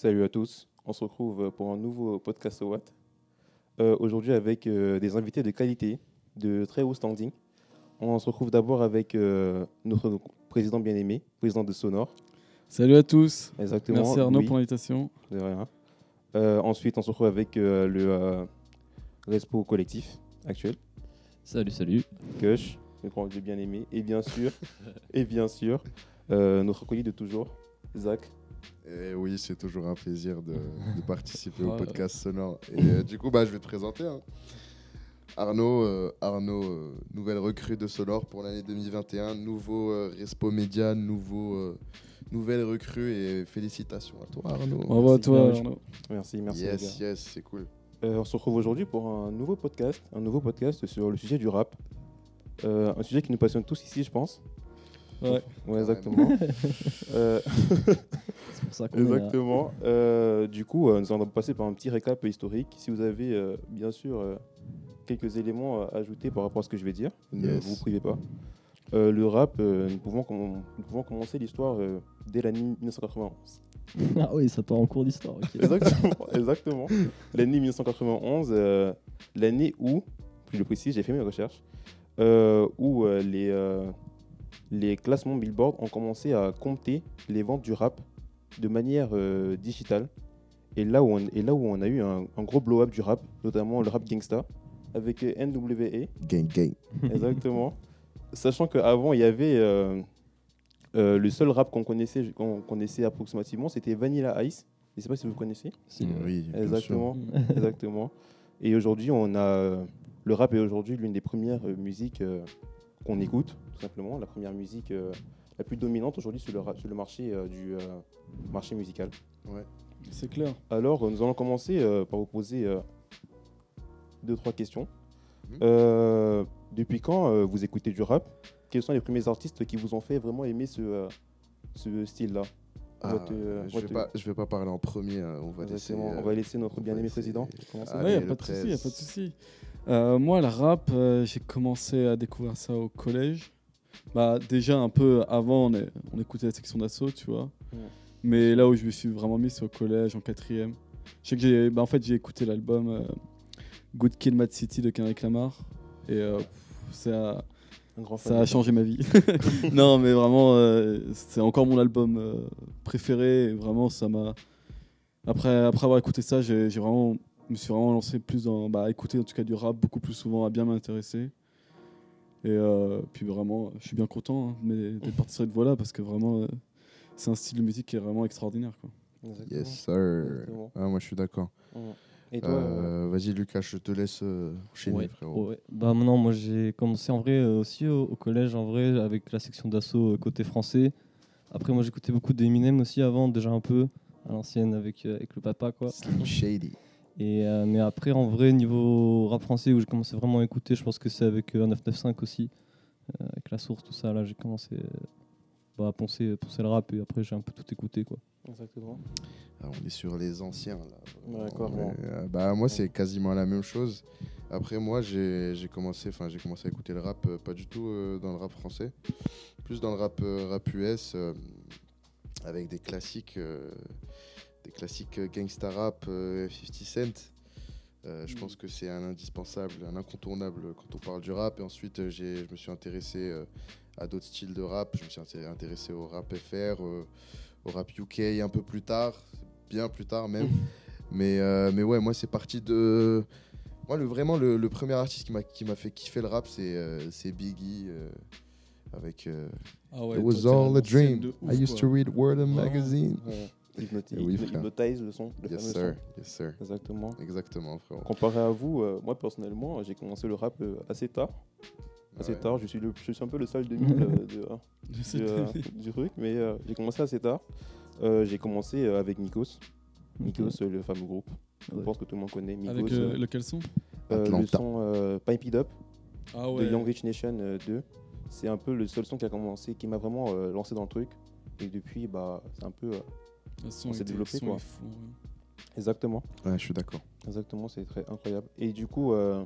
Salut à tous, on se retrouve pour un nouveau podcast au Watt. Euh, Aujourd'hui avec euh, des invités de qualité, de très haut standing. On se retrouve d'abord avec euh, notre président bien-aimé, président de Sonore. Salut à tous. Exactement. Merci Arnaud pour l'invitation. de rien. Euh, ensuite, on se retrouve avec euh, le euh, Respo collectif actuel, Salut, salut. Kush, le grand bien-aimé. Et bien sûr, et bien sûr euh, notre colis de toujours, Zach. Et oui, c'est toujours un plaisir de, de participer au Ouais. podcast sonore. Et euh, du coup, bah, je vais te présenter. hein. Arnaud, euh, Arnaud euh, nouvelle recrue de Sonore pour l'année 2021, nouveau euh, Respo Média, nouveau, euh, nouvelle recrue et félicitations à toi Arnaud. Bravo à Merci toi bien, Arnaud. Merci, merci. les yes, gars. yes, c'est cool. Euh, on se retrouve aujourd'hui pour un nouveau podcast, un nouveau podcast sur le sujet du rap. Euh, un sujet qui nous passionne tous ici, je pense. Ouais. Ouais, exactement. Euh, C'est pour ça qu'on est là. exactement. Euh, du coup, euh, nous allons passer par un petit récap historique. Si vous avez, euh, bien sûr, euh, quelques éléments à ajouter par rapport à ce que je vais dire, ne vous privez pas. Euh, le rap, euh, nous, pouvons comm- nous pouvons commencer l'histoire euh, dès l'année 1991. Ah oui, ça part en cours d'histoire. Exactement, exactement. L'année 1991, euh, l'année où, plus le précis, j'ai fait mes recherches, euh, où euh, les, euh, les classements Billboard ont commencé à compter les ventes du rap de manière euh, digitale. Et là, où on, et là où on a eu un, un gros blow-up du rap, notamment le rap gangsta, avec euh, NWA, Gang, gang. Exactement. Sachant qu'avant, il y avait euh, euh, le seul rap qu'on connaissait, qu'on connaissait approximativement, c'était Vanilla Ice. Je ne sais pas si vous connaissez. Si. Oui, bien sûr. Exactement. Exactement. Et aujourd'hui, on a le rap est aujourd'hui l'une des premières euh, musiques euh, qu'on écoute, tout simplement. La première musique euh, la plus dominante aujourd'hui sur le, rap- sur le marché euh, du euh, marché musical. C'est clair. Alors, nous allons commencer euh, par vous poser euh, deux, trois questions. Mhm. Euh, depuis quand euh, vous écoutez du rap? Quels sont les premiers artistes qui vous ont fait vraiment aimer ce, euh, ce style-là? Ah, euh, je va vais pas, je vais pas parler en premier. hein, On va laisser. Exactement. on va laisser notre bien-aimé président Ouais, a pas de souci, y a pas de 13. souci. Euh, moi, le rap, euh, j'ai commencé à découvrir ça au collège. Bah, déjà un peu avant, on, est- on écoutait la section d'assaut, tu vois. Ouais. Mais là où je me suis vraiment mis, c'est au collège, en quatrième. Je sais que j'ai, bah, en fait, j'ai écouté l'album euh, Good Kill Mad City de Kendrick Lamar. Et ça, a changé ma vie. non, mais vraiment, c'est encore mon album préféré. Et vraiment, ça m'a. Après, après avoir écouté ça, j'ai vraiment, je me suis vraiment lancé plus dans. Bah, à écouter en tout cas du rap beaucoup plus souvent, à bien m'intéresser. Et euh, puis vraiment, je suis bien content hein, mais d'être parti sur cette voie-là parce que vraiment, euh, c'est un style de musique qui est vraiment extraordinaire. Quoi. Exactement. Yes, sir. Ah, moi, je suis d'accord. Toi euh, Vas-y, Lucas, je te laisse euh, enchaîner, Ouais, frérot. ouais. Bah non, moi j'ai commencé en vrai euh, aussi au, au collège en vrai avec la section d'assaut euh, côté français. Après moi j'écoutais beaucoup d'Eminem aussi avant, déjà un peu à l'ancienne avec, euh, avec le papa quoi. Slim Shady. Et euh, mais après en vrai niveau rap français où j'ai commencé vraiment à écouter, je pense que c'est avec euh, 995 aussi, euh, avec la source tout ça là j'ai commencé euh, bah, à poncer, poncer le rap et après j'ai un peu tout écouté quoi. Exactement. Ah, on est sur les anciens, là. D'accord, euh, bah, moi, c'est quasiment la même chose. Après, moi, j'ai commencé, enfin, j'ai commencé à écouter le rap, euh, pas du tout euh, dans le rap français, plus dans le rap, euh, rap US, euh, avec des classiques, euh, des classiques euh, gangsta rap, euh, 50 Cent. Euh, je pense que c'est un indispensable, un incontournable quand on parle du rap. Et ensuite, euh, je me suis intéressé euh, à d'autres styles de rap. Je me suis inté- intéressé au rap FR, euh, au rap UK un peu plus tard, bien plus tard même. mais, euh, mais ouais, moi, c'est parti de. Moi, le, vraiment, le, le premier artiste qui m'a- qui m'a fait kiffer le rap, c'est euh, c'est Biggie. euh, avec euh, Ah It was all a dream. I used to read Word and Oh. Magazine. Ouais. Hypnoti- oui, hypno- frère. Hypnotize le son. Le Yes, fameux sir. Yes, sir. Exactement. Exactement. Comparé à vous, euh, moi personnellement, j'ai commencé le rap euh, assez tard. Assez Ouais. tard, je suis, le, je suis un peu le seul 2000 euh, de, euh, sais du, euh, truc, mais euh, j'ai commencé assez tard. Euh, j'ai commencé euh, avec Nikos. Nikos, le fameux groupe. Je Ouais. pense que tout le monde connaît. Nikos, Avec euh, euh, lequel son? Euh, le son euh, Pipe It Up Ah de Young Rich Nation euh, 2. C'est un peu le seul son qui a commencé, qui m'a vraiment euh, lancé dans le truc. Et depuis, bah, c'est un peu. On s'est développé, quoi. fou, ouais. exactement. Ouais, je suis d'accord. Exactement, c'est très incroyable. Et du coup, euh,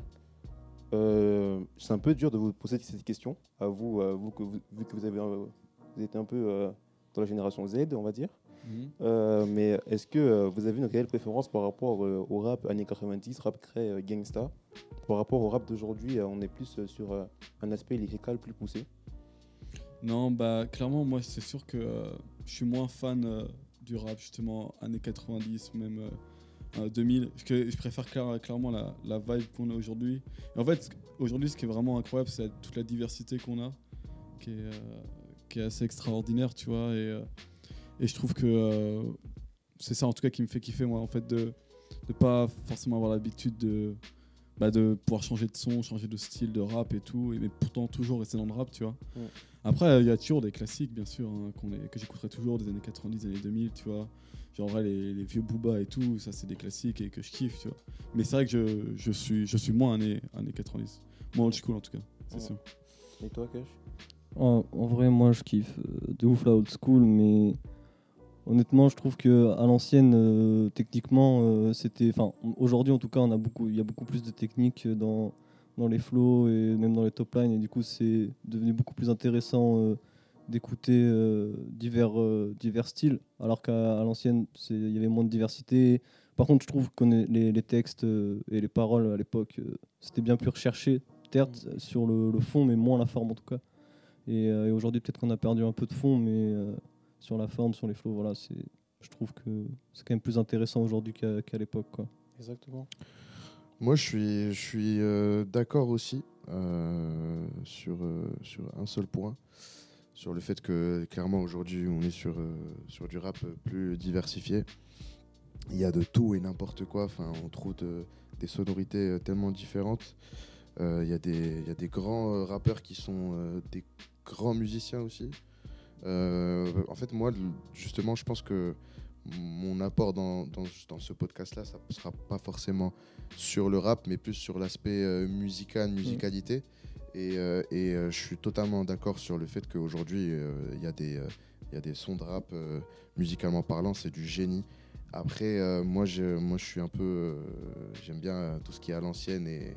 euh, c'est un peu dur de vous poser cette question à vous, euh, vous, que vous vu que vous avez, euh, vous êtes un peu euh, dans la génération Z, on va dire. Mhm. Euh, mais est-ce que euh, vous avez une réelle préférence par rapport euh, au rap années 90, rap créé euh, gangsta? Par rapport au rap d'aujourd'hui, euh, on est plus euh, sur euh, un aspect lyrical plus poussé? Non, bah clairement, moi c'est sûr que euh, je suis moins fan euh, du rap justement années 90, même euh, euh, 2000. Parce que je préfère clair- clairement la, vibe qu'on a aujourd'hui. En fait, aujourd'hui, ce qui est vraiment incroyable, c'est toute la diversité qu'on a, qui est, euh, assez extraordinaire, tu vois. Et, euh, et je trouve que euh, c'est ça en tout cas qui me fait kiffer, moi, en fait, de ne pas forcément avoir l'habitude de. Bah, de pouvoir changer de son, changer de style de rap et tout, et, mais pourtant toujours rester dans le rap, tu vois. Ouais. Après, il y a toujours des classiques, bien sûr, hein, qu'on est- que j'écouterai toujours des années 90, des années 2000, tu vois. Genre, ouais, les, les vieux Booba et tout, ça, c'est des classiques et que je kiffe, tu vois. Mais c'est vrai que je, je, suis, je suis moins années, années 90. Moins old school, en tout cas, c'est Ouais. sûr. Et toi, Cash En, en vrai, moi, je kiffe euh, de ouf la old school, mais honnêtement, je trouve que à l'ancienne, euh, techniquement, euh, c'était. Enfin, aujourd'hui, en tout cas, on a beaucoup, il y a beaucoup plus de techniques dans dans les flows et même dans les top lines, et du coup, c'est devenu beaucoup plus intéressant euh, d'écouter euh, divers euh, divers styles, alors qu'à l'ancienne, il y avait moins de diversité. Par contre, je trouve que les, les textes euh, et les paroles à l'époque, euh, c'était bien plus recherché, certes, sur le, fond, mais moins la forme en tout cas. Et, euh, et aujourd'hui, peut-être qu'on a perdu un peu de fond, mais euh, sur la forme, sur les flows, voilà, c'est, je trouve que c'est quand même plus intéressant aujourd'hui qu'à, qu'à l'époque. Quoi. Exactement. Moi, je suis, je suis euh, d'accord aussi euh, sur, euh, sur un seul point. Sur le fait que, clairement, aujourd'hui, on est sur, euh, sur du rap plus diversifié. Il y a de tout et n'importe quoi. Enfin, on trouve de- des sonorités tellement différentes. Euh, Il y, a des- il y a des grands rappeurs qui sont euh, des grands musiciens aussi. Euh, en fait, moi, justement, je pense que mon apport dans, dans, dans ce podcast-là, ça ne sera pas forcément sur le rap, mais plus sur l'aspect euh, musical, musicalité. Et, euh, et, euh, je suis totalement d'accord sur le fait qu'aujourd'hui, il y, a des, euh, il y a des sons de rap, musicalement parlant, c'est du génie. Après, moi, je, moi, je suis un peu. J'aime bien tout ce qui est à l'ancienne et.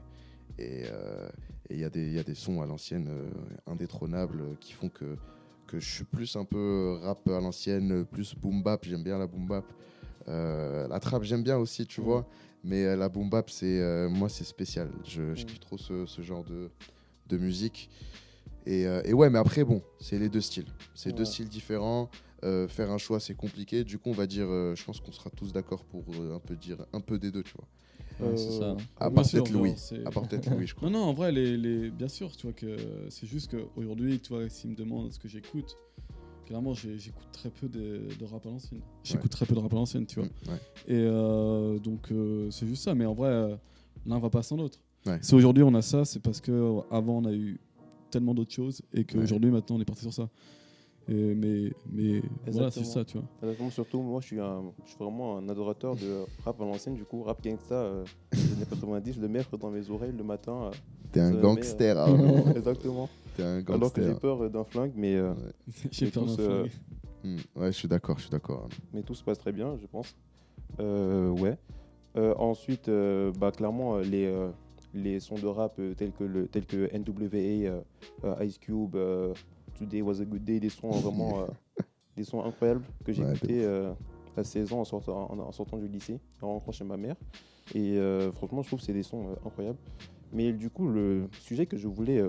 Et et il y, a des- il y a des sons à l'ancienne indétrônables qui font que, que je suis plus un peu euh, rap à l'ancienne, euh, plus boom bap. J'aime bien la boom bap. Euh, la trap, j'aime bien aussi, tu vois. Mais la boom bap, c'est euh, moi, c'est spécial. Je, je Mm. kiffe trop ce, ce genre de, de musique. Et, euh, et ouais, mais après, bon, c'est les deux styles. C'est deux styles différents. Euh, faire un choix, c'est compliqué. Du coup, on va dire, euh, je pense qu'on sera tous d'accord pour un peu dire un peu des deux, tu vois. Ouais, c'est Euh, ça. À Bien part peut-être Louis. c'est- À part peut-être Louis, je crois. Non, non, en vrai, les, les- bien sûr, tu vois que c'est juste qu'aujourd'hui, tu vois, s'ils me demandent ce que j'écoute, clairement, j'écoute très peu de, de rap à l'ancienne. J'écoute très peu de rap à l'ancienne, tu vois. Mm, ouais. Et euh, donc, euh, c'est juste ça. Mais en vrai, euh, l'un va pas sans l'autre. Ouais. Si aujourd'hui on a ça, c'est parce que avant on a eu tellement d'autres choses et qu'aujourd'hui, maintenant, on est parti sur ça. Et, mais mais voilà, c'est ça, tu vois. Exactement, surtout, moi, je suis, un, je suis vraiment un adorateur de rap à l'ancienne. Du coup, rap gangsta euh, des années 90, je le mets dans mes oreilles le matin. euh, T'es un met, gangster, Arnaud. exactement. T'es un Alors que j'ai gangster. peur euh, d'un flingue, mais, euh, J'ai peur d'un euh, flingue. Mm, Ouais, je suis d'accord, je suis d'accord. Arnaud. mais tout se passe très bien, je pense. Euh, ouais. Euh, ensuite, euh, bah, clairement, euh, les, euh, les sons de rap euh, tels, que le, tels que NWA, euh, euh, Ice Cube, euh, Today Was a Good Day, des sons vraiment euh, des sons incroyables que j'ai Ouais, écoutés euh, à 16 ans en sortant, en, en sortant du lycée, en rentrant chez ma mère. Et euh, franchement, je trouve que c'est des sons incroyables. Mais du coup, le sujet que je voulais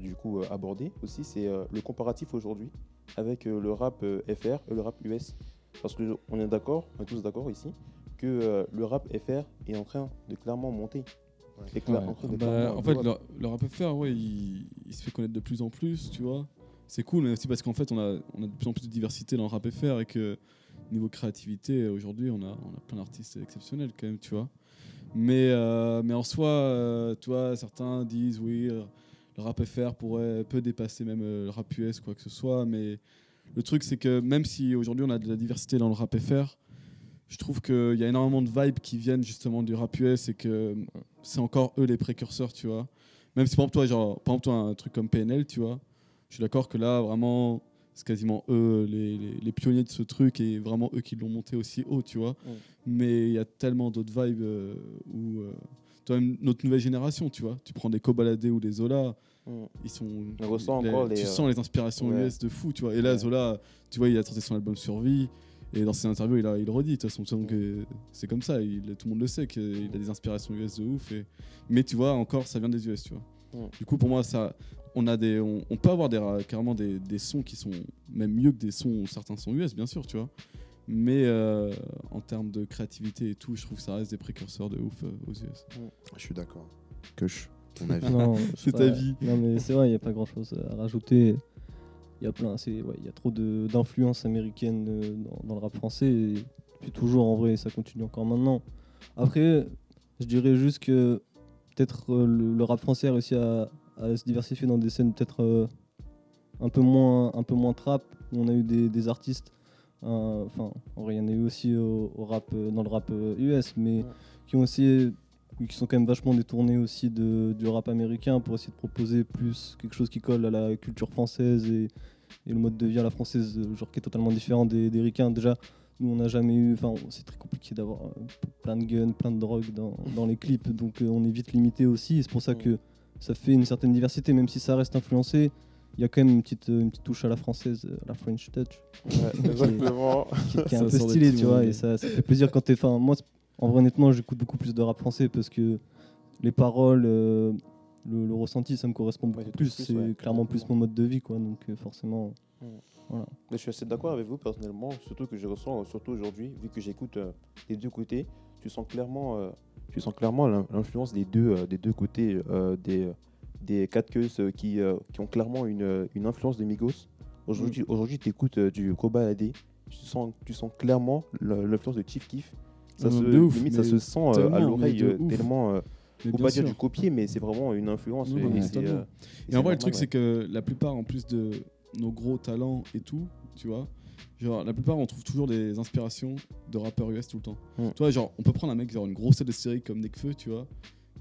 du coup, aborder aussi, c'est le comparatif aujourd'hui avec le rap FR et le rap US. Parce qu'on est d'accord, on est tous d'accord ici, que le rap FR est en train de clairement monter. De Bah, en fait, blow up. le, le rap FR, ouais, il, il se fait connaître de plus en plus, tu vois. C'est cool, mais aussi parce qu'en fait, on a, on a de plus en plus de diversité dans le rap FR et que niveau créativité, aujourd'hui, on a, on a plein d'artistes exceptionnels quand même, tu vois. Mais, euh, mais en soi, euh, tu vois, certains disent oui, euh, le rap FR pourrait peut dépasser même euh, le rap US, quoi que ce soit. Mais le truc, c'est que même si aujourd'hui on a de la diversité dans le rap FR, je trouve qu'il y a énormément de vibes qui viennent justement du rap US et que c'est encore eux les précurseurs, tu vois. Même si par exemple, toi, genre, par exemple, toi, un truc comme PNL, tu vois, je suis d'accord que là, vraiment, c'est quasiment eux les, les- les pionniers de ce truc et vraiment eux qui l'ont monté aussi haut, tu vois. Mais il y a tellement d'autres vibes euh, où, euh, toi, même notre nouvelle génération, tu vois. Tu prends des Kobalade ou des Zola, ils sont. On ressent encore les, Tu euh, sens les inspirations ouais. US de fou, tu vois. Et là. Zola, tu vois, il a sorti son album Survie. Et dans ses interviews, il, a, il le redit, de toute façon, donc, c'est comme ça, il, tout le monde le sait qu'il a des inspirations US de ouf. Et... Mais tu vois, encore, ça vient des US, tu vois. Du coup, pour moi, ça, on, a des, on, on peut avoir des, carrément des, des sons qui sont même mieux que des sons, certains sons US, bien sûr, tu vois. Mais euh, en termes de créativité et tout, je trouve que ça reste des précurseurs de ouf euh, aux US. Je suis d'accord. Kush, ton avis je C'est ta vie. Non, mais c'est vrai, il n'y a pas grand chose à rajouter. Il y a plein, c'est, ouais, il y a trop d'influences américaines euh, dans, dans le rap français. Et depuis toujours, en vrai, ça continue encore maintenant. Après, je dirais juste que peut-être euh, le, le rap français a réussi à, à se diversifier dans des scènes peut-être euh, un peu moins, un peu moins trap. Où on a eu des, des artistes. euh, Enfin, en vrai, il y en a eu aussi au, au rap, dans le rap US, mais Ouais. qui ont aussi qui sont quand même vachement détournés aussi de, du rap américain pour essayer de proposer plus quelque chose qui colle à la culture française et, et le mode de vie à la française, euh, genre qui est totalement différent des, des ricains. Déjà, nous on n'a jamais eu, enfin c'est très compliqué d'avoir euh, plein de guns, plein de drogues dans, dans les clips, donc euh, on est vite limité aussi. et C'est pour ça Mm. que ça fait une certaine diversité, même si ça reste influencé. Il y a quand même une petite, une petite touche à la française, euh, la French touch, Ouais, exactement. qui, qui est un peu stylé, tu vois, et ça, ça fait plaisir quand t'es. Enfin, moi, en vrai, honnêtement, j'écoute beaucoup plus de rap français parce que les paroles, euh, le, le ressenti, ça me correspond beaucoup c'est plus. plus, C'est ouais, clairement plus mon mode de vie, quoi. Donc, euh, forcément. Mais je suis assez d'accord avec vous personnellement, surtout que je ressens, euh, surtout aujourd'hui, vu que j'écoute euh, les deux côtés, tu sens clairement, euh, tu sens clairement l'in- l'influence des deux, euh, des deux côtés, des, des quatre queues qui, qui ont clairement une, une influence des Migos. Aujourd'hui, aujourd'hui tu écoutes du Koba AD, tu sens, tu sens clairement l'influence de Chief Keef. Ça Non, se, ouf, limite, ça se sent euh, à l'oreille euh, tellement. euh, Mais faut bien pas dire du copier, mais c'est vraiment une influence. Non, et euh, en vrai, le truc, ouais. c'est que la plupart, en plus de nos gros talents et tout, tu vois, genre, la plupart, on trouve toujours des inspirations de rappeurs US tout le temps. Mm. Tu vois, genre, on peut prendre un mec, genre, une grosse tête de série comme Nekfeu, tu vois,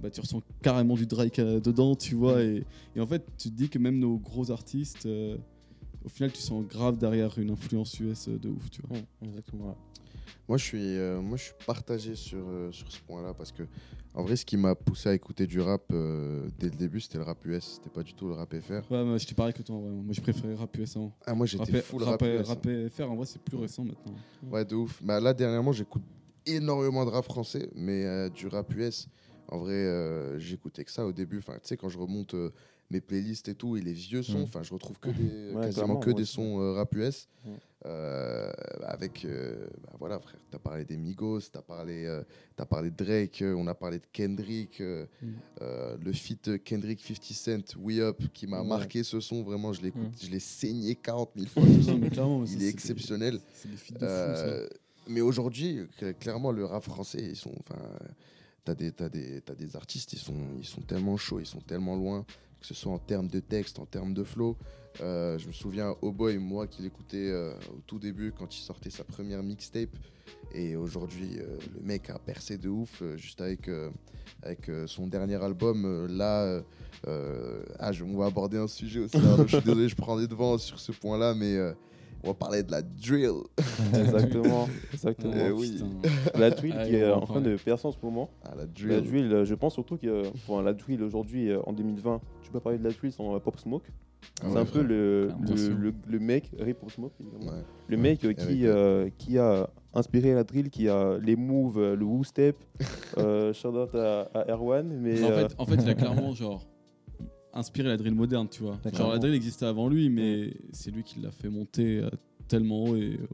bah, tu ressens carrément du Drake euh, dedans, tu vois, et, et en fait, tu te dis que même nos gros artistes, euh, au final, tu sens grave derrière une influence US de ouf, tu vois. Mm, exactement. Ouais. Moi, je suis, euh, moi, je suis partagé sur, euh, sur ce point-là parce que, en vrai, ce qui m'a poussé à écouter du rap euh, dès le début, c'était le rap US, c'était pas du tout le rap FR. Ouais, moi, je t'ai pareil que toi, en vrai. Moi, je préférais rap US avant. Ah, moi, j'étais full rap, rap, US. hein. rap FR, en vrai, c'est plus récent maintenant. Ouais, de ouf. Bah, là, dernièrement, j'écoute énormément de rap français, mais du rap US, en vrai, j'écoutais que ça au début. Enfin, tu sais, quand je remonte mes playlists et tout, et les vieux sons, Mm. enfin, je retrouve que des, Ouais, quasiment que des sons euh, rap US. Mm. Euh, avec, euh, bah, voilà, frère, t'as parlé des Migos, t'as parlé, euh, t'as parlé de Drake, euh, on a parlé de Kendrick, euh, Mm. euh, le feat Kendrick 50 Cent, We Up, qui m'a Ouais. marqué ce son, vraiment, je l'écoute, je l'ai saigné 40 000 fois. ce son. Non, ça, Il est des- exceptionnel. Des. Euh, mais aujourd'hui, cl- clairement, le rap français, ils sont, enfin, t'as des, t'as des, t'as des artistes, ils sont, ils sont tellement chauds, ils sont tellement loin, que ce soit en termes de texte, en termes de flow. Euh, je me souviens, Oh Boy, moi qui l'écoutais euh, au tout début quand il sortait sa première mixtape, et aujourd'hui, euh, le mec a percé de ouf, juste avec, avec son dernier album. là, ah, je- on va aborder un sujet aussi. Arnaud, je suis désolé, je prends les devants sur ce point-là, mais on va parler de la drill. Exactement. exactement. Eh oui. La drill Ah, qui on est en train de percer en ce moment. Ah, la La drill. euh, je pense surtout que euh, pour la drill aujourd'hui, euh, en 2020, tu peux parler de la drill sans Pop Smoke. Ah c'est ouais, un peu le, le, mec, Rip Pop Smoke, évidemment. Ouais. le mec qui, euh, qui a inspiré la drill, qui a les moves, le woo step. euh, shout out à, à Erwan. Mais, en, euh, fait, en fait, il a clairement genre inspiré la drill moderne, tu vois. Genre la drill existait avant lui, mais c'est lui qui l'a fait monter euh, tellement haut et euh,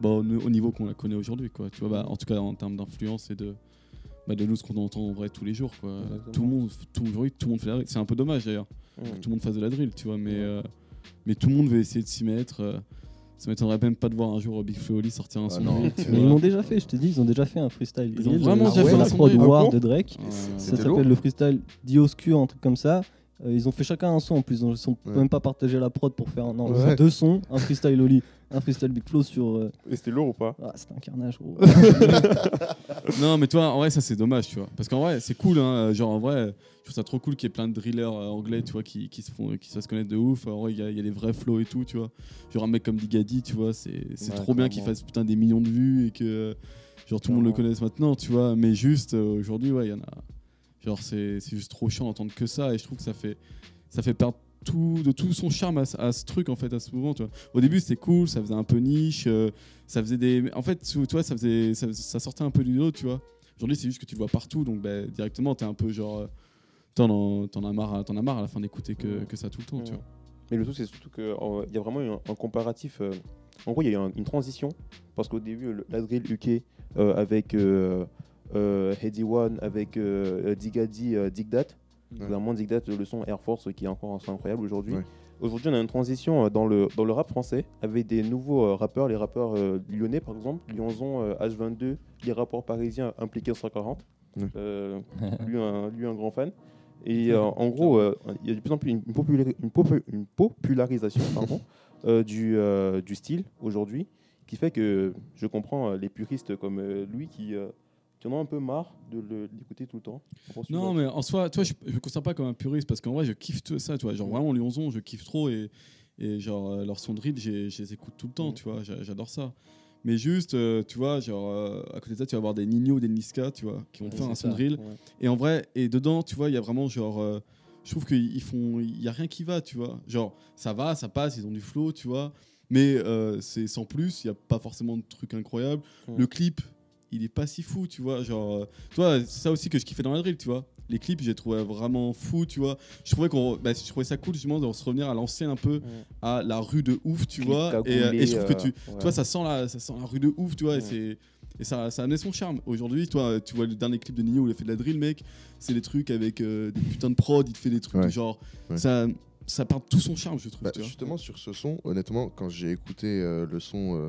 bah, au, au niveau qu'on la connaît aujourd'hui, quoi. Tu vois, bah, en tout cas en termes d'influence et de bah, de nous ce qu'on entend en vrai tous les jours, quoi. Exactement. Tout le monde, tout, aujourd'hui, tout le monde fait la drill. C'est un peu dommage d'ailleurs mm. que tout le monde fasse de la drill, tu vois, mais Ouais. euh, mais tout le monde veut essayer de s'y mettre. euh, ça m'étonnerait même pas de voir un jour Big Flo Oli sortir un Ah son Mais ils l'ont déjà fait, je te dis, ils ont déjà fait un freestyle. Ils ont vraiment euh, déjà fait la un son. War Ah de Drake. Ça s'appelle le freestyle Dioscure, un truc comme ça. Euh, ils ont fait chacun un son en plus, donc ils ont Ouais. même pas partagé la prod pour faire un, non, Ouais. deux sons, un freestyle Oli, un freestyle Big Flow sur. euh, Et c'était lourd ou pas? Ah, c'était un carnage, gros. Non, mais toi, en vrai, ça c'est dommage, tu vois. Parce qu'en vrai, c'est cool, hein. Genre, en vrai, je trouve ça trop cool qu'il y ait plein de drillers euh, anglais, tu vois, qui, qui se font, qui se fassent connaître de ouf. En vrai, il y, a- il y a des vrais flows et tout, tu vois. Genre, un mec comme Digadi, tu vois, c'est Ouais, trop bien qu'il fasse putain des millions de vues et que, genre, tout le monde le connaisse maintenant, tu vois. Mais juste, aujourd'hui, ouais, il y en a. Genre, c'est c'est juste trop chiant d'entendre que ça. Et je trouve que ça fait, ça fait perdre tout, de tout son charme à, ce- à ce truc, en fait, à ce mouvement. Tu vois. Au début, c'était cool, ça faisait un peu niche. euh, ça faisait des. En fait, tu vois, ça, faisait, ça, ça sortait un peu du lot, tu vois. Aujourd'hui, c'est juste que tu le vois partout. Donc, bah, directement, t'es un peu genre. euh, T'en en- t'en as marre, à- t'en as marre à la fin d'écouter que, que ça tout le temps, tu vois. Mais le truc, c'est surtout qu'il y a vraiment eu un, un comparatif. euh, en gros, il y a eu un- une transition. Parce qu'au début, le- la drill UK euh, avec Heady One, avec euh, Digadi, euh, Digdat. Ouais. Clairement, Digdat, le son Air Force qui est encore un son incroyable aujourd'hui. Ouais. Aujourd'hui, on a une transition euh, dans le, dans le rap français avec des nouveaux euh, rappeurs, les rappeurs euh, lyonnais par exemple, Lyonzon, euh, H22, les rappeurs parisiens impliqués en 140. Ouais. Euh, lui, un, lui, un grand fan. Et euh, en gros, euh, il y a de plus en plus une, populari- une popu- une popularisation pardon, euh, du, euh, du style aujourd'hui, qui fait que je comprends euh, les puristes comme euh, lui qui, qui en ont un peu marre de d'écouter tout le temps. Non, mais en soi, toi, je, je me considère pas comme un puriste parce qu'en vrai, je kiffe tout ça, tu vois. Genre, vraiment, Lyonzon, je kiffe trop et, et genre, euh, leur son drill, j'ai- je les écoute tout le temps, tu vois. j'a- J'adore ça. Mais juste, euh, tu vois, genre, euh, à côté de ça, tu vas avoir des Nino, des Niska, tu vois, qui vont te Ouais, faire un son ça, drill. Ouais. Et en vrai, et dedans, tu vois, il y a vraiment genre. euh, je trouve qu'ils font. Il y a rien qui va, tu vois. Genre, ça va, ça passe, ils ont du flow, tu vois. Mais c'est sans plus, il n'y a pas forcément de trucs incroyables. Mm. Le clip, il est pas si fou, tu vois. Genre, euh, toi, c'est ça aussi que je kiffais dans la drill, tu vois. Les clips, j'ai trouvé vraiment fou, tu vois. Je trouvais, qu'on, bah, je trouvais ça cool, justement, de se revenir à l'ancienne un peu, à la rue de ouf, tu Clip vois. Et, euh, et je trouve que tu, euh, ouais. toi, ça sent la, ça sent la rue de ouf, tu vois. Ouais. Et, c'est, et ça, ça a amené son charme. Aujourd'hui, toi, tu vois le dernier clip de Nino où il a fait de la drill, mec. C'est des trucs avec euh, des putains de prod, il te fait des trucs Ouais. de genre. Ouais. Ça, ça perd tout son charme, je trouve. Bah, tu vois. justement, sur ce son, honnêtement, quand j'ai écouté euh, le son euh,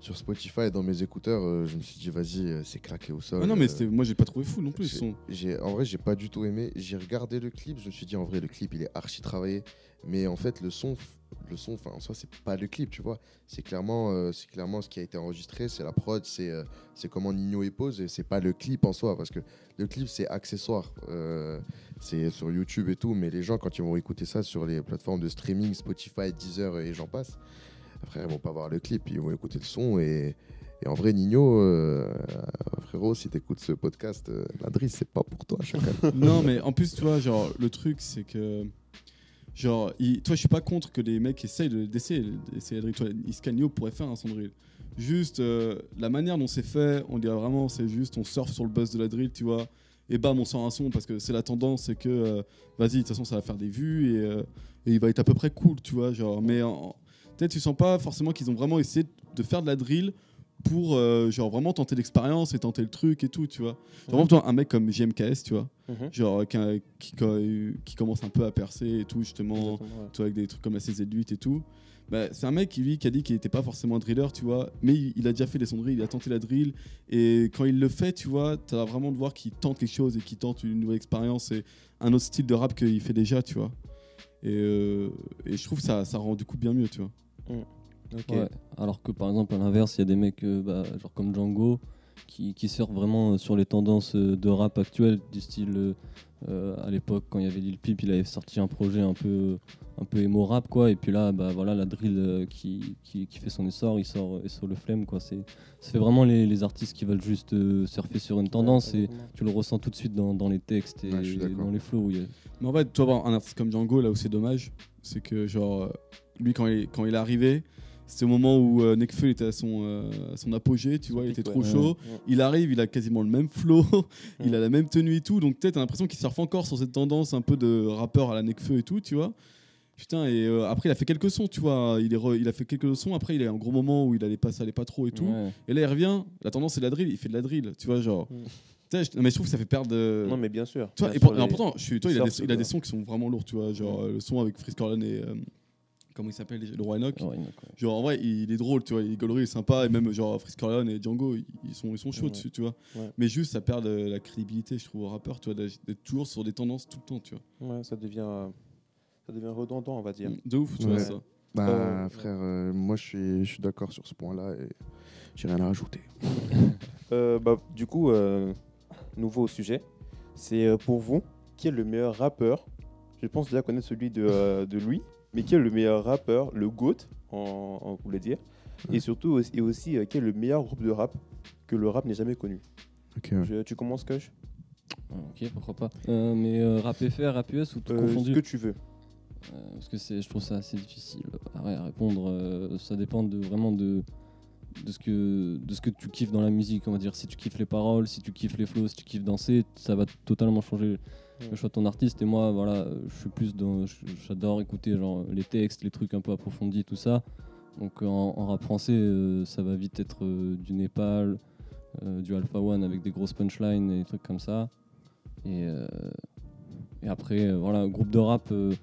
sur Spotify dans mes écouteurs, euh, je me suis dit, vas-y, euh, c'est claqué au sol. Ah non, mais euh, c'était, moi, j'ai pas trouvé fou non plus. j'ai- Son. j'ai- en vrai, j'ai pas du tout aimé. J'ai regardé le clip, je me suis dit, en vrai, le clip, il est archi travaillé. Mais en fait, le son, le son enfin, en soi, c'est pas le clip, tu vois. C'est clairement, euh, c'est clairement ce qui a été enregistré, c'est la prod, c'est euh, c'est comment Nino pose, et c'est pas le clip en soi, parce que le clip, c'est accessoire. Euh, c'est sur YouTube et tout, mais les gens, quand ils vont écouter ça sur les plateformes de streaming, Spotify, Deezer et j'en passe, après, ils vont pas voir le clip, ils vont écouter le son et. Et en vrai, Nino, euh, frérot, si t'écoutes ce podcast, euh, la drill, c'est pas pour toi, chacun. non, mais en plus, tu vois, genre, le truc, c'est que. Genre, il- toi, je suis pas contre que les mecs essayent de- d'essayer de. Toi, Iscanio pourrait faire un son drill. Juste, euh, la manière dont c'est fait, on dirait vraiment, c'est juste, on surfe sur le buzz de la drill, tu vois. Et bam, on sort un son parce que c'est la tendance, c'est que, euh, vas-y, de toute façon, ça va faire des vues et, euh, il va être à peu près cool, tu vois. Genre, mais peut-être, tu sens pas forcément qu'ils ont vraiment essayé de faire de la drill pour, euh, genre, vraiment tenter l'expérience et tenter le truc et tout, tu vois. Genre, vraiment, toi, un mec comme JMKS, tu vois Mhm. genre qui, commence un peu à percer et tout justement ouais. vois, avec des trucs comme la CZ8 et tout bah, c'est un mec qui, lui, qui a dit qu'il n'était pas forcément un driller tu vois mais il, il a déjà fait de drill il a tenté la drill et quand il le fait tu vois tu as vraiment de voir qu'il tente quelque chose et qu'il tente une nouvelle expérience et un autre style de rap qu'il fait déjà tu vois et, euh, et je trouve que ça, ça rend du coup bien mieux tu vois Ouais. Alors que par exemple, à l'inverse, il y a des mecs euh, bah, genre comme Django qui, qui surfent vraiment euh, sur les tendances euh, de rap actuelles, du style euh, à l'époque quand il y avait Lil Peep, il avait sorti un projet un peu un peu emo rap quoi, et puis là bah voilà la drill euh, qui, qui, qui fait son essor, il sort sur le flemme quoi. C'est ça fait vraiment les, les artistes qui veulent juste euh, surfer sur une tendance et tu le ressens tout de suite dans, dans les textes et Ouais, dans les flows. où il y a- Mais en fait, toi, voir un artiste comme Django, là où c'est dommage, c'est que, genre, euh, lui, quand il, quand il est arrivé, c'était au moment où euh, Nekfeu était à son, euh, à son apogée, tu vois, il était trop ouais. chaud. Ouais. Il arrive, il a quasiment le même flow, il a la même tenue et tout, donc peut-être t'as l'impression qu'il surfe encore sur cette tendance un peu de rappeur à la Nekfeu et tout, tu vois. Putain, et euh, après il a fait quelques sons, tu vois, il, est re- il a fait quelques sons, après il a eu un gros moment où il allait pas, ça allait pas trop et tout. Et là il revient, la tendance c'est de la drill, il fait de la drill, tu vois, genre. Non, mais je trouve que ça fait perdre. euh, Non, mais bien sûr. tu vois, Bien et pour- les- pourtant, je suis, toi, il, a des, il a des sons qui sont vraiment lourds, tu vois. Genre euh, le son avec Frisk Orlan et. euh, comment il s'appelle Le Roi Enoch. Ouais, donc, ouais. Genre en vrai, il est drôle, tu vois. Il est gaulerie, il est sympa. Et même genre Frisk Orlan et Django, ils, sont, ils sont chauds Ouais. dessus, tu vois. Ouais. Mais juste, ça perd de la crédibilité, je trouve, au rappeur, tu vois, d'être toujours sur des tendances tout le temps, tu vois. Ouais, ça devient, euh, ça devient redondant, on va dire. De ouf, tu vois, ça. Bah, Euh, frère, euh, moi, je suis, je suis d'accord sur ce point-là et j'ai rien à rajouter. Euh, bah, du coup, euh, nouveau sujet. C'est pour vous, qui est le meilleur rappeur? Je pense déjà connaître celui de, euh, de Louis, mais qui est le meilleur rappeur, le GOAT, en, en vous le dire. Et surtout, aussi, et aussi euh, qui est le meilleur groupe de rap que le rap n'ait jamais connu Ok, ouais. Je- Tu commences, Kush Ah, Ok, pourquoi pas. Euh, mais euh, rap FR, rap US ou tout Euh, ce confondu que tu veux. Euh, Parce que c'est, je trouve ça assez difficile à, à répondre. euh, ça dépend de, vraiment de, de, ce que, de ce que tu kiffes dans la musique. On va dire si tu kiffes les paroles, si tu kiffes les flows, si tu kiffes danser, ça va totalement changer le choix de ton artiste. Et moi, voilà, euh, je suis plus dans. je- J'adore écouter genre, les textes, les trucs un peu approfondis, tout ça. Donc en, en rap français, euh, ça va vite être euh, du Népal, euh, du Alpha One avec des grosses punchlines et des trucs comme ça. Et, euh, après, euh, voilà, groupe de rap, euh,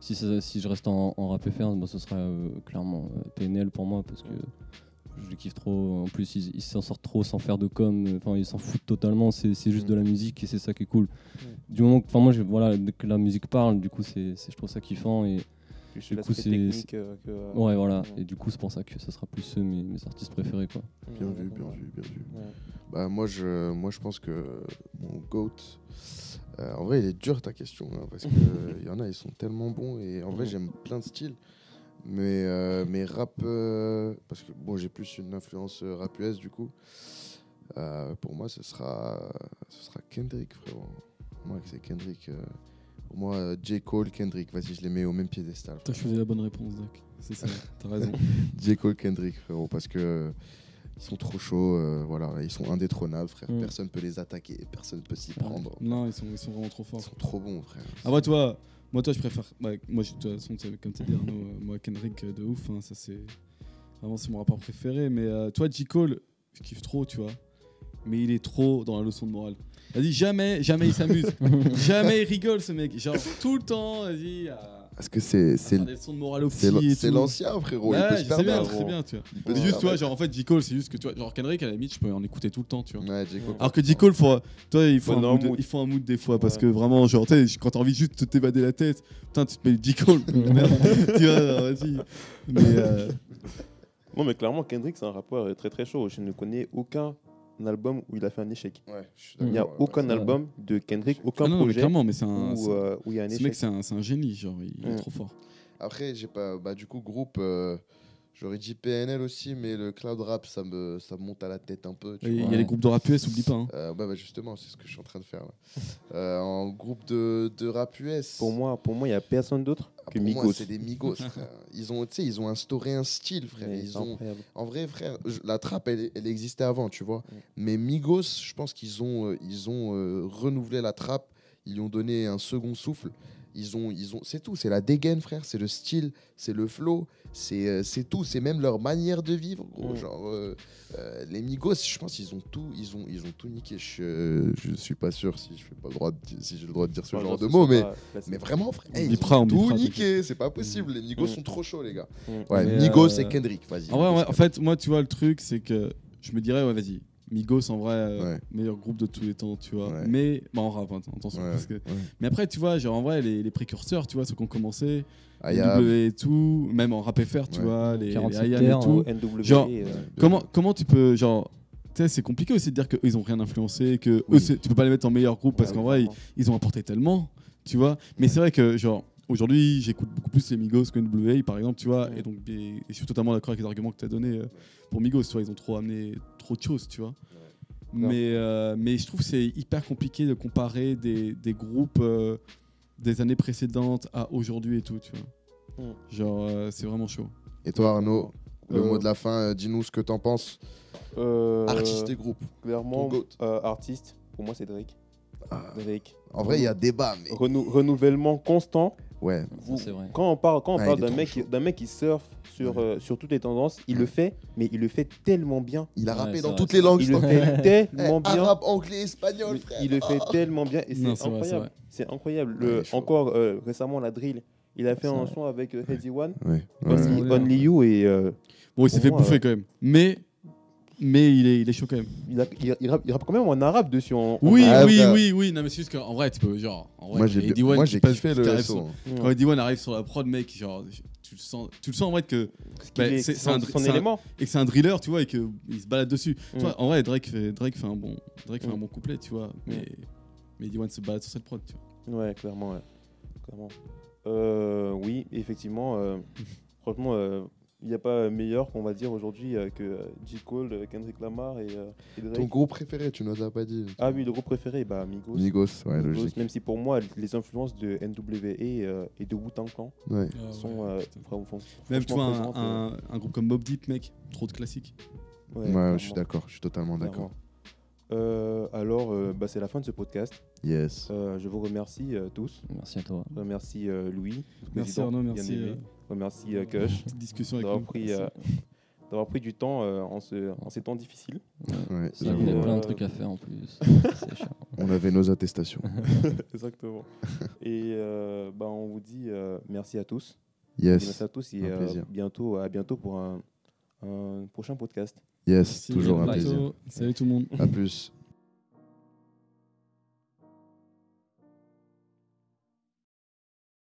si, si je reste en, rap FR, bah, ce sera euh, clairement euh, PNL pour moi parce que je les kiffe trop. En plus, ils s'en sortent trop sans faire de com. Enfin, ils s'en foutent totalement. C'est c'est juste Mm. de la musique et c'est ça qui est cool. Du moment que, enfin, moi, voilà, dès que la musique parle, du coup, c'est c'est- je trouve ça kiffant. Et Du coup, c'est- euh, que. euh, ouais, voilà. ouais. Et du coup, c'est pour ça que ça sera plus mes, mes artistes préférés, quoi. Bien Ouais, vu, bien ouais. vu, bien vu. Ouais. Bah, moi, je, moi, je pense que mon GOAT. euh, en vrai, il est dur ta question, hein, parce qu'il y en a, ils sont tellement bons. Et en vrai, j'aime plein de styles. Mais, euh, mais rap. euh, parce que bon, j'ai plus une influence euh, rap US, du coup. Euh, pour moi, ce sera, ce sera Kendrick, frérot. Moi, c'est Kendrick. pour moi, J. Cole, Kendrick. Vas-y, je les mets au même piédestal. T'as choisi la bonne réponse, Doc. C'est ça, t'as raison. J. Cole, Kendrick, frérot, parce que ils sont trop chauds, euh, voilà, ils sont indétrônables, frère. Mm. Personne peut les attaquer, personne peut s'y prendre. non, ils sont, ils sont vraiment trop Ils forts. sont trop bons, frère. Après, toi, moi, toi, je préfère. moi, je- de toute façon, comme tu dis, Arnaud, euh, moi, Kendrick, euh, de ouf. hein, ça, c'est vraiment c'est mon rapport préféré. Mais euh, toi, J. Cole, je kiffe trop, tu vois. Mais il est trop dans la leçon de morale. Vas-y, jamais, jamais il s'amuse. jamais il rigole, ce mec. Genre, tout le temps, vas-y. Parce que c'est c'est c'est c'est l'ancien, frérot. Ouais, il peut je se sais bien, très bien, tu vois. Il peut C'est juste, tu vois, genre, en fait, J. Cole, c'est juste que, tu vois, genre, Kendrick, à la limite, je peux en écouter tout le temps, tu vois. Ouais, J. Cole. Alors que J. Cole, faut, toi, il faut, un mood, il faut un mood des fois, parce que vraiment, genre, tu sais, quand t'as envie juste de t'évader la tête, putain, tu te mets J. Cole, merde, tu vois, vas-y. Mais, euh, Non, mais clairement, Kendrick, c'est un rappeur très très chaud. Je ne connais aucun album où il a fait un échec. Ouais, je suis Il n'y a aucun ouais. album de Kendrick, aucun ah non, mais projet clairement, mais c'est un. où, euh, où il y a un Ce échec. mec, c'est un, c'est un génie, genre, il est Mm. trop fort. Après, j'ai pas. Bah, du coup, groupe. euh, J'aurais dit PNL aussi, mais le cloud rap, ça me, ça me monte à la tête un peu. Il y a les groupes de rap US, oublie pas. hein. Euh, ouais, bah, justement, c'est ce que je suis en train de faire là. Euh, en groupe de, de rap US. Pour moi, pour moi, il n'y a personne d'autre Ah, que pour Migos. c'est des Migos, frère. Ils ont, tu sais, ils ont instauré un style, frère. Mais Ils ont, en vrai, frère, la trappe, elle, elle existait avant, tu vois. Mm. Mais Migos, je pense qu'ils ont, euh, ils ont euh, renouvelé la trappe. Ils lui ont donné un second souffle. Ils ont, ils ont, c'est tout. C'est la dégaine, frère. C'est le style, c'est le flow, c'est, euh, c'est tout. C'est même leur manière de vivre, gros. Mm. Genre, euh, euh, les Migos, je pense, ils ont tout, ils ont, ils ont tout niqué. Je, euh, je suis pas sûr si je fais pas le droit, de, di- si j'ai le droit de dire ce genre de mots, mais. Mais vraiment, frère, hey, ils bipera, ont on tout niqué, c'est pas possible. Les Migos Mm. sont trop chauds, les gars. Mm. Ouais, Mais, Migos euh, et Kendrick, vas-y. En vrai, fait, moi, tu vois, le truc, c'est que je me dirais, ouais, vas-y, Migos, en vrai, euh, Ouais. meilleur groupe de tous les temps, tu vois. Ouais. Mais, bah, en rap, hein, attention. Ouais, parce que... ouais. Mais après, tu vois, genre, en vrai, les, les précurseurs, tu vois, ceux qui ont commencé, Ah, W et tout, même en rap FR, tu Ouais. vois, les, les 47 IAM et tout. NW, Genre, euh, Comment, comment tu peux, genre, tu sais, c'est compliqué aussi de dire qu'eux, ils ont rien influencé, que Oui. eux, tu peux pas les mettre en meilleur groupe parce ouais, qu'en vrai, ils ont apporté tellement, tu vois. Mais c'est vrai que, genre, aujourd'hui, j'écoute beaucoup plus les Migos que NWA, par exemple, tu vois. Ouais. Et donc, et, et je suis totalement d'accord avec les arguments que tu as donnés euh, pour Migos, tu vois. Ils ont trop amené trop de choses, tu vois. Mais, euh, mais je trouve que c'est hyper compliqué de comparer des, des groupes euh, des années précédentes à aujourd'hui et tout, tu vois. Genre, euh, c'est vraiment chaud. Et toi, Arnaud, le Euh, mot de la fin, euh, dis-nous ce que t'en penses. Euh, Artiste et groupe. Clairement, euh, artiste, pour moi, c'est Drake. Ah, Drake. en vrai, il y a débat, mais. Renou- renouvellement constant. Ouais. Vous- c'est vrai. Quand on parle, quand on Ah, parle d'un mec, d'un mec qui surfe sur, Ouais. euh, sur toutes les tendances, il Ouais. le fait, mais il le fait tellement bien. Il a Ouais, rappé dans vrai, toutes les vrai. langues. Il le fait Eh, tellement bien. Arabe, anglais, espagnol, Il- frère. Il le fait tellement bien et c'est Non, c'est vrai, c'est incroyable. vrai. C'est incroyable. Le, encore euh, récemment, la drill. Il a fait C'est un vrai. son avec euh, Heady One. Only, You, et Bon, il s'est fait bouffer quand même. Mais, mais il, est, il est chaud quand même. il, a- il- il rappe, quand même en arabe dessus. En, en Oui, Ah, oui, oui, oui. Non, mais c'est juste qu'en vrai, tu peux, genre, en vrai, Moi, quand j'ai kiffé le arrive SO. sur- arabe. Quand Eddie One arrive sur la prod, mec, genre, tu le sens, tu le sens en vrai que, Bah, est- c'est- un son, son élément. et que c'est un driller, tu vois, et qu'il se balade dessus. Tu Mm. vois, en vrai, Drake fait, Drake fait un bon, Drake fait Mm. un bon couplet, tu vois. Mais, mais Eddie One se balade sur cette prod, tu vois. Ouais, clairement. Ouais. clairement. Euh, oui, effectivement. euh, franchement, euh, Il n'y a pas meilleur qu'on va dire aujourd'hui euh, que euh, J. Cole, euh, Kendrick Lamar et, euh, et Drake. Ton groupe préféré, tu nous as pas dit. Ah oui, le groupe préféré, bah Migos. Migos, ouais, Migos, logique. même si pour moi, les influences de NWA euh, et de Wu-Tang Clan Ouais. Ah sont ouais, euh, vraiment- font- Même tu franchement vois, présentes, un, un- un groupe comme Mob Deep, mec, trop de classiques. euh, Ouais, je suis d'accord, je suis totalement d'accord. Euh, alors, euh, bah, c'est la fin de ce podcast. Yes. Euh, je vous remercie euh, tous. Merci à toi. Euh, Louis. Merci Arnaud, merci. Remercie euh, Kush discussion d'avoir pris, euh, d'avoir pris du temps euh, en, ce, en ces temps difficiles. Ouais, Il y avait plein de trucs à faire en plus. C'est chiant. On avait nos attestations. Exactement. et euh, bah, on vous dit euh, merci à tous. Yes. Merci à tous et un euh, plaisir. bientôt, à bientôt pour un, un prochain podcast. Yes, Merci, toujours un plaisir. Salut tout le monde. À plus.